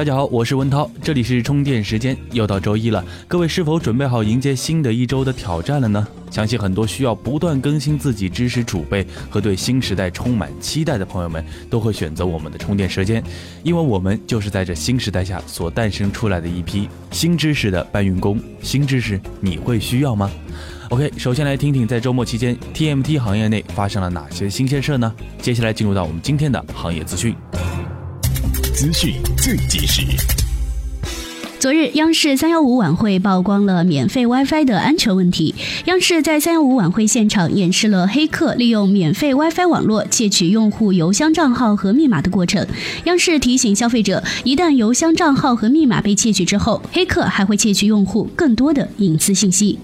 大家好，我是文涛，这里是充电时间，又到周一了，各位是否准备好迎接新的一周的挑战了呢？相信很多需要不断更新自己知识储备和对新时代充满期待的朋友们，都会选择我们的充电时间，因为我们就是在这新时代下所诞生出来的一批新知识的搬运工。新知识你会需要吗？OK，首先来听听在周末期间 TMT 行业内发生了哪些新鲜事呢？接下来进入到我们今天的行业资讯。资讯最及时。昨日，央视三幺五晚会曝光了免费 WiFi 的安全问题。央视在三幺五晚会现场演示了黑客利用免费 WiFi 网络窃取用户邮箱账号和密码的过程。央视提醒消费者，一旦邮箱账号和密码被窃取之后，黑客还会窃取用户更多的隐私信息。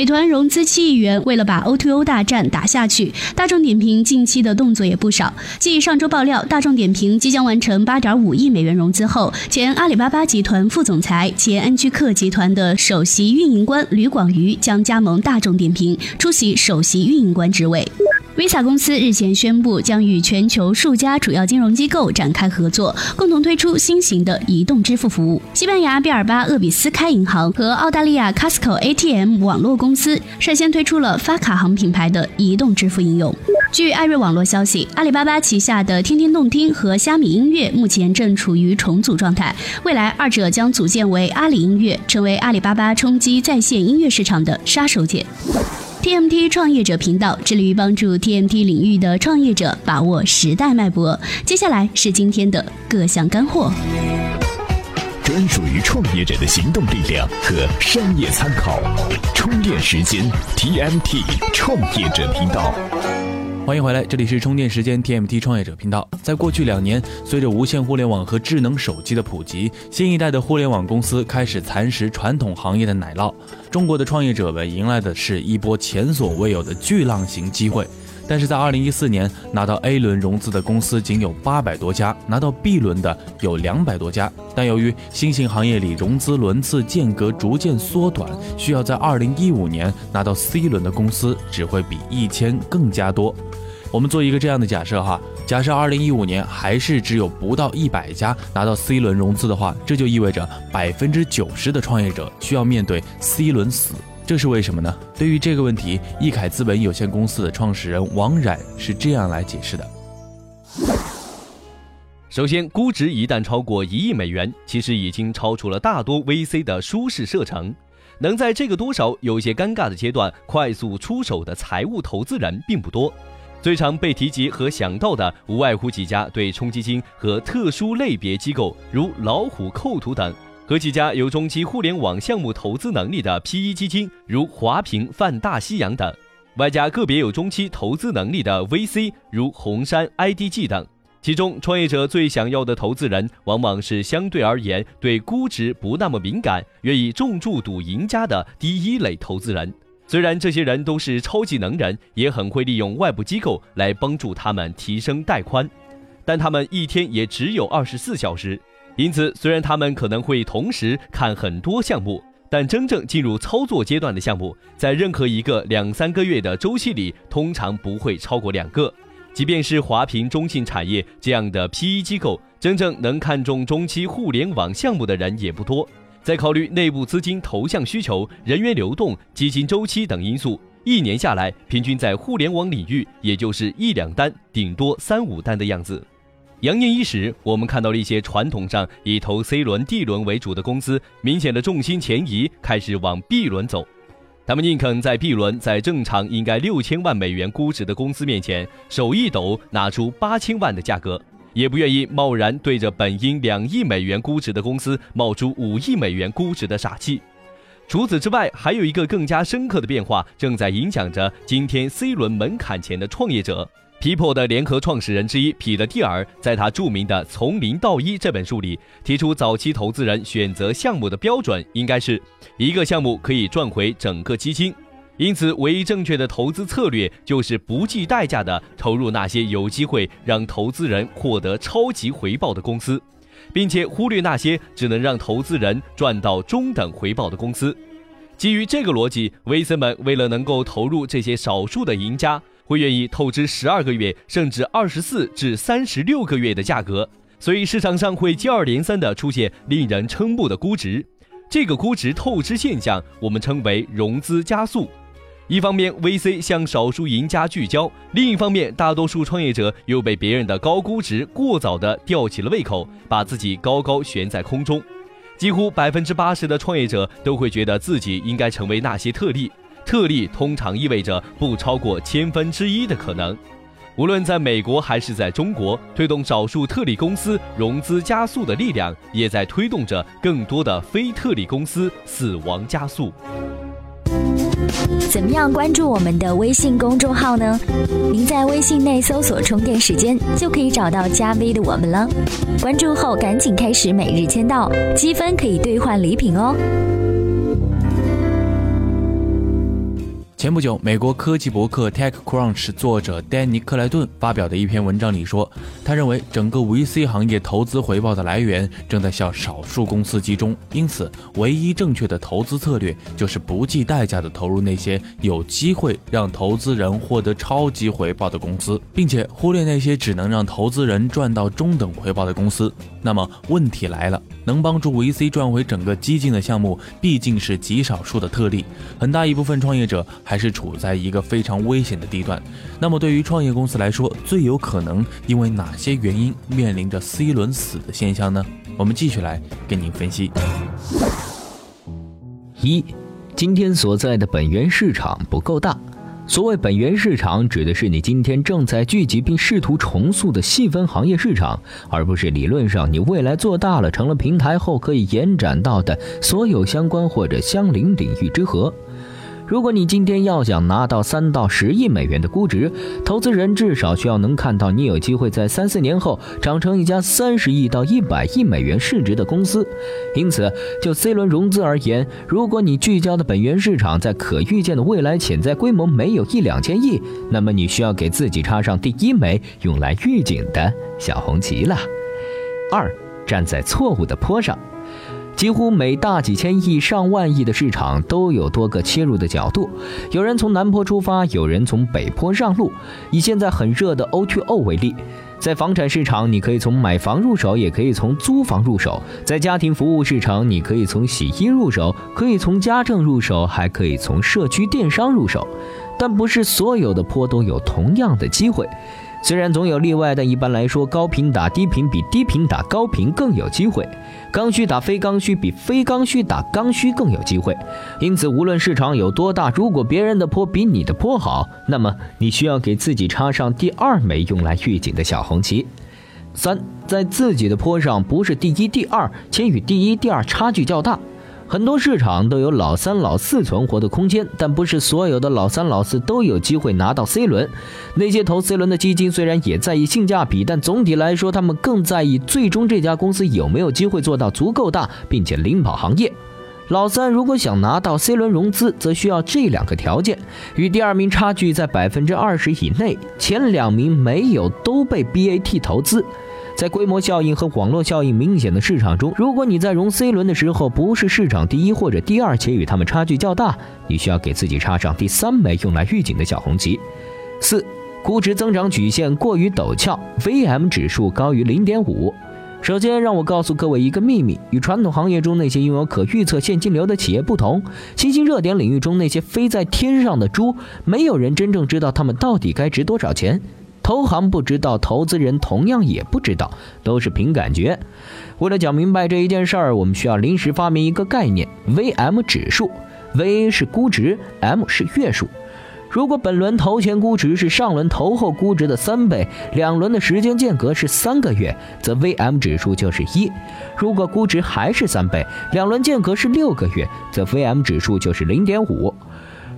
美团融资七亿元，为了把 O2O 大战打下去，大众点评近期的动作也不少。继上周爆料大众点评即将完成八点五亿美元融资后，前阿里巴巴集团副总裁、前安居客集团的首席运营官吕广瑜将加盟大众点评，出席首席运营官职位。Visa 公司日前宣布，将与全球数家主要金融机构展开合作，共同推出新型的移动支付服务。西班牙毕尔巴鄂比斯开银行和澳大利亚 Costco ATM 网络公公司率先推出了发卡行品牌的移动支付应用。据艾瑞网络消息，阿里巴巴旗下的天天动听和虾米音乐目前正处于重组状态，未来二者将组建为阿里音乐，成为阿里巴巴冲击在线音乐市场的杀手锏。TMT 创业者频道致力于帮助 TMT 领域的创业者把握时代脉搏。接下来是今天的各项干货，专属于创业者的行动力量和商业参考。充电时间 TMT 创业者频道。欢迎回来，这里是充电时间 TMT 创业者频道。在过去两年，随着无线互联网和智能手机的普及，新一代的互联网公司开始蚕食传统行业的奶酪。中国的创业者们迎来的是一波前所未有的巨浪型机会。但是在2014年，拿到 A 轮融资的公司仅有八百多家，拿到 B 轮的有两百多家。但由于新型行业里融资轮次间隔逐渐缩短，需要在2015年拿到 C 轮的公司只会比一千更加多。我们做一个这样的假设哈，假设二零一五年还是只有不到一百家拿到 C 轮融资的话，这就意味着百分之九十的创业者需要面对 C 轮死，这是为什么呢？对于这个问题，易凯资本有限公司的创始人王冉是这样来解释的：首先，估值一旦超过一亿美元，其实已经超出了大多 VC 的舒适射程，能在这个多少有些尴尬的阶段快速出手的财务投资人并不多。最常被提及和想到的，无外乎几家对冲基金和特殊类别机构，如老虎扣图等；和几家有中期互联网项目投资能力的 PE 基金，如华平泛大西洋等；外加个别有中期投资能力的 VC，如红杉 IDG 等。其中，创业者最想要的投资人，往往是相对而言对估值不那么敏感、愿意重注赌赢家的第一类投资人。虽然这些人都是超级能人，也很会利用外部机构来帮助他们提升带宽，但他们一天也只有二十四小时。因此，虽然他们可能会同时看很多项目，但真正进入操作阶段的项目，在任何一个两三个月的周期里，通常不会超过两个。即便是华平中信产业这样的 PE 机构，真正能看中中期互联网项目的人也不多。再考虑内部资金投向需求、人员流动、基金周期等因素，一年下来，平均在互联网领域也就是一两单，顶多三五单的样子。羊年伊始，我们看到了一些传统上以投 C 轮、D 轮为主的公司，明显的重心前移，开始往 B 轮走。他们宁肯在 B 轮，在正常应该六千万美元估值的公司面前，手一抖拿出八千万的价格。也不愿意贸然对着本应两亿美元估值的公司冒出五亿美元估值的傻气。除此之外，还有一个更加深刻的变化正在影响着今天 C 轮门槛前的创业者。People 的联合创始人之一彼得蒂尔在他著名的《从零到一》这本书里提出，早期投资人选择项目的标准应该是一个项目可以赚回整个基金。因此，唯一正确的投资策略就是不计代价地投入那些有机会让投资人获得超级回报的公司，并且忽略那些只能让投资人赚到中等回报的公司。基于这个逻辑威森们为了能够投入这些少数的赢家，会愿意透支十二个月甚至二十四至三十六个月的价格，所以市场上会接二连三的出现令人瞠目的估值。这个估值透支现象，我们称为融资加速。一方面，VC 向少数赢家聚焦；另一方面，大多数创业者又被别人的高估值过早的吊起了胃口，把自己高高悬在空中。几乎百分之八十的创业者都会觉得自己应该成为那些特例，特例通常意味着不超过千分之一的可能。无论在美国还是在中国，推动少数特例公司融资加速的力量，也在推动着更多的非特例公司死亡加速。怎么样关注我们的微信公众号呢？您在微信内搜索“充电时间”，就可以找到加 V 的我们了。关注后赶紧开始每日签到，积分可以兑换礼品哦。前不久，美国科技博客 TechCrunch 作者丹尼克莱顿发表的一篇文章里说，他认为整个 VC 行业投资回报的来源正在向少数公司集中，因此，唯一正确的投资策略就是不计代价的投入那些有机会让投资人获得超级回报的公司，并且忽略那些只能让投资人赚到中等回报的公司。那么，问题来了。能帮助 VC 赚回整个基金的项目，毕竟是极少数的特例，很大一部分创业者还是处在一个非常危险的地段。那么，对于创业公司来说，最有可能因为哪些原因面临着 C 轮死的现象呢？我们继续来跟您分析。一，今天所在的本源市场不够大。所谓本源市场，指的是你今天正在聚集并试图重塑的细分行业市场，而不是理论上你未来做大了成了平台后可以延展到的所有相关或者相邻领域之和。如果你今天要想拿到三到十亿美元的估值，投资人至少需要能看到你有机会在三四年后长成一家三十亿到一百亿美元市值的公司。因此，就 C 轮融资而言，如果你聚焦的本源市场在可预见的未来潜在规模没有一两千亿，那么你需要给自己插上第一枚用来预警的小红旗了。二，站在错误的坡上。几乎每大几千亿、上万亿的市场都有多个切入的角度，有人从南坡出发，有人从北坡上路。以现在很热的 O2O 为例，在房产市场，你可以从买房入手，也可以从租房入手；在家庭服务市场，你可以从洗衣入手，可以从家政入手，还可以从社区电商入手。但不是所有的坡都有同样的机会。虽然总有例外，但一般来说，高频打低频比低频打高频更有机会。刚需打非刚需比非刚需打刚需更有机会。因此，无论市场有多大，如果别人的坡比你的坡好，那么你需要给自己插上第二枚用来预警的小红旗。三，在自己的坡上不是第一、第二，且与第一、第二差距较大。很多市场都有老三、老四存活的空间，但不是所有的老三、老四都有机会拿到 C 轮。那些投 C 轮的基金虽然也在意性价比，但总体来说，他们更在意最终这家公司有没有机会做到足够大，并且领跑行业。老三如果想拿到 C 轮融资，则需要这两个条件：与第二名差距在百分之二十以内，前两名没有都被 BAT 投资。在规模效应和网络效应明显的市场中，如果你在融 C 轮的时候不是市场第一或者第二，且与他们差距较大，你需要给自己插上第三枚用来预警的小红旗。四，估值增长曲线过于陡峭，VM 指数高于零点五。首先，让我告诉各位一个秘密：与传统行业中那些拥有可预测现金流的企业不同，新兴热点领域中那些飞在天上的猪，没有人真正知道他们到底该值多少钱。投行不知道，投资人同样也不知道，都是凭感觉。为了讲明白这一件事儿，我们需要临时发明一个概念：VM 指数。V 是估值，M 是月数。如果本轮投前估值是上轮投后估值的三倍，两轮的时间间隔是三个月，则 VM 指数就是一；如果估值还是三倍，两轮间隔是六个月，则 VM 指数就是零点五。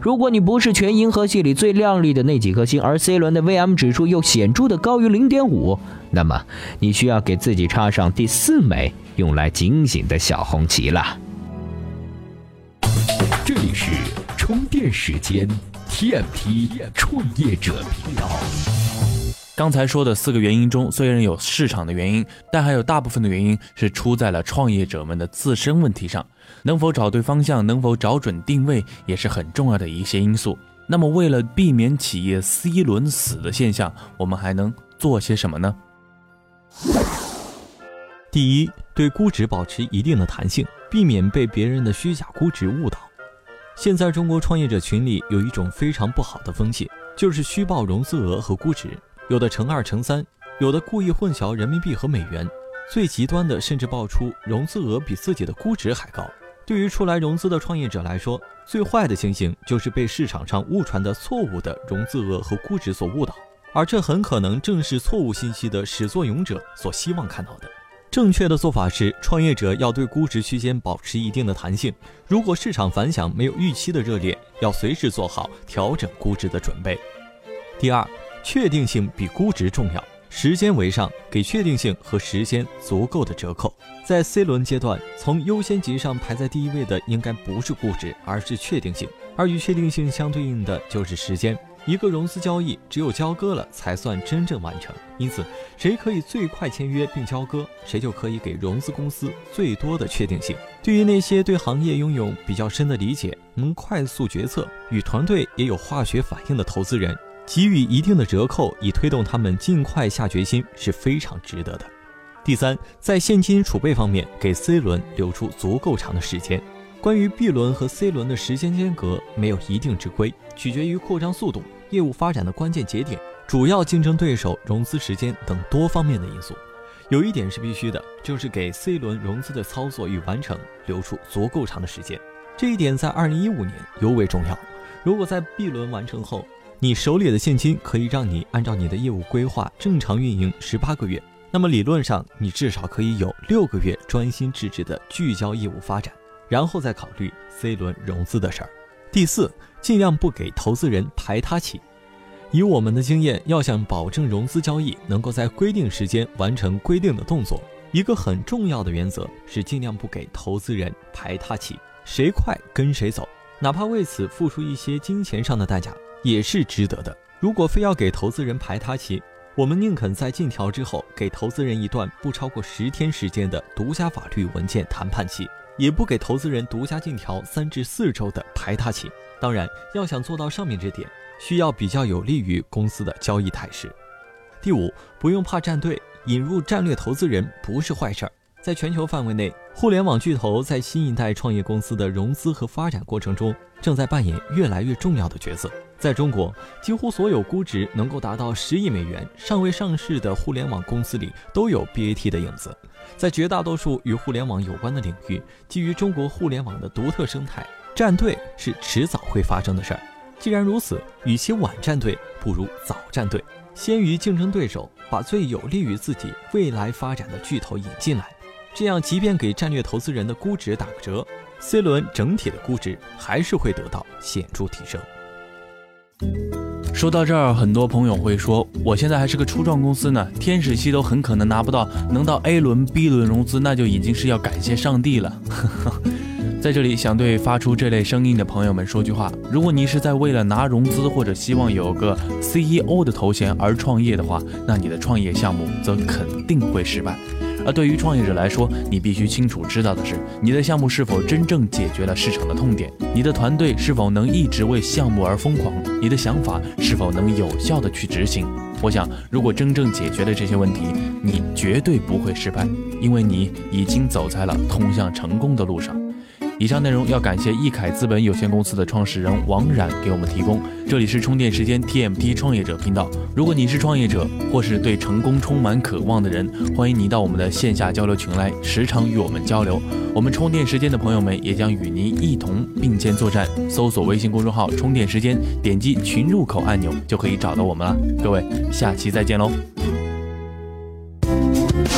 如果你不是全银河系里最亮丽的那几颗星，而 C 轮的 VM 指数又显著的高于零点五，那么你需要给自己插上第四枚用来警醒的小红旗了。这里是充电时间，TMT 创业者频道。刚才说的四个原因中，虽然有市场的原因，但还有大部分的原因是出在了创业者们的自身问题上。能否找对方向，能否找准定位，也是很重要的一些因素。那么，为了避免企业 C 轮死的现象，我们还能做些什么呢？第一，对估值保持一定的弹性，避免被别人的虚假估值误导。现在中国创业者群里有一种非常不好的风气，就是虚报融资额和估值。有的乘二乘三，有的故意混淆人民币和美元，最极端的甚至爆出融资额比自己的估值还高。对于出来融资的创业者来说，最坏的情形就是被市场上误传的错误的融资额和估值所误导，而这很可能正是错误信息的始作俑者所希望看到的。正确的做法是，创业者要对估值区间保持一定的弹性。如果市场反响没有预期的热烈，要随时做好调整估值的准备。第二。确定性比估值重要，时间为上，给确定性和时间足够的折扣。在 C 轮阶段，从优先级上排在第一位的应该不是估值，而是确定性，而与确定性相对应的就是时间。一个融资交易只有交割了才算真正完成，因此，谁可以最快签约并交割，谁就可以给融资公司最多的确定性。对于那些对行业拥有比较深的理解、能快速决策、与团队也有化学反应的投资人。给予一定的折扣，以推动他们尽快下决心是非常值得的。第三，在现金储备方面，给 C 轮留出足够长的时间。关于 B 轮和 C 轮的时间间隔，没有一定之规，取决于扩张速度、业务发展的关键节点、主要竞争对手、融资时间等多方面的因素。有一点是必须的，就是给 C 轮融资的操作与完成留出足够长的时间。这一点在2015年尤为重要。如果在 B 轮完成后，你手里的现金可以让你按照你的业务规划正常运营十八个月，那么理论上你至少可以有六个月专心致志的聚焦业务发展，然后再考虑 C 轮融资的事儿。第四，尽量不给投资人排他期。以我们的经验，要想保证融资交易能够在规定时间完成规定的动作，一个很重要的原则是尽量不给投资人排他期，谁快跟谁走，哪怕为此付出一些金钱上的代价。也是值得的。如果非要给投资人排他期，我们宁肯在禁条之后给投资人一段不超过十天时间的独家法律文件谈判期，也不给投资人独家进条三至四周的排他期。当然，要想做到上面这点，需要比较有利于公司的交易态势。第五，不用怕站队，引入战略投资人不是坏事儿。在全球范围内，互联网巨头在新一代创业公司的融资和发展过程中，正在扮演越来越重要的角色。在中国，几乎所有估值能够达到十亿美元、尚未上市的互联网公司里都有 BAT 的影子。在绝大多数与互联网有关的领域，基于中国互联网的独特生态，站队是迟早会发生的事儿。既然如此，与其晚站队，不如早站队，先于竞争对手把最有利于自己未来发展的巨头引进来。这样，即便给战略投资人的估值打个折，C 轮整体的估值还是会得到显著提升。说到这儿，很多朋友会说：“我现在还是个初创公司呢，天使期都很可能拿不到，能到 A 轮、B 轮融资，那就已经是要感谢上帝了。”在这里，想对发出这类声音的朋友们说句话：如果你是在为了拿融资或者希望有个 CEO 的头衔而创业的话，那你的创业项目则肯定会失败。而对于创业者来说，你必须清楚知道的是，你的项目是否真正解决了市场的痛点，你的团队是否能一直为项目而疯狂，你的想法是否能有效的去执行。我想，如果真正解决了这些问题，你绝对不会失败，因为你已经走在了通向成功的路上。以上内容要感谢易凯资本有限公司的创始人王冉给我们提供。这里是充电时间 TMT 创业者频道。如果你是创业者，或是对成功充满渴望的人，欢迎你到我们的线下交流群来，时常与我们交流。我们充电时间的朋友们也将与您一同并肩作战。搜索微信公众号“充电时间”，点击群入口按钮就可以找到我们了。各位，下期再见喽！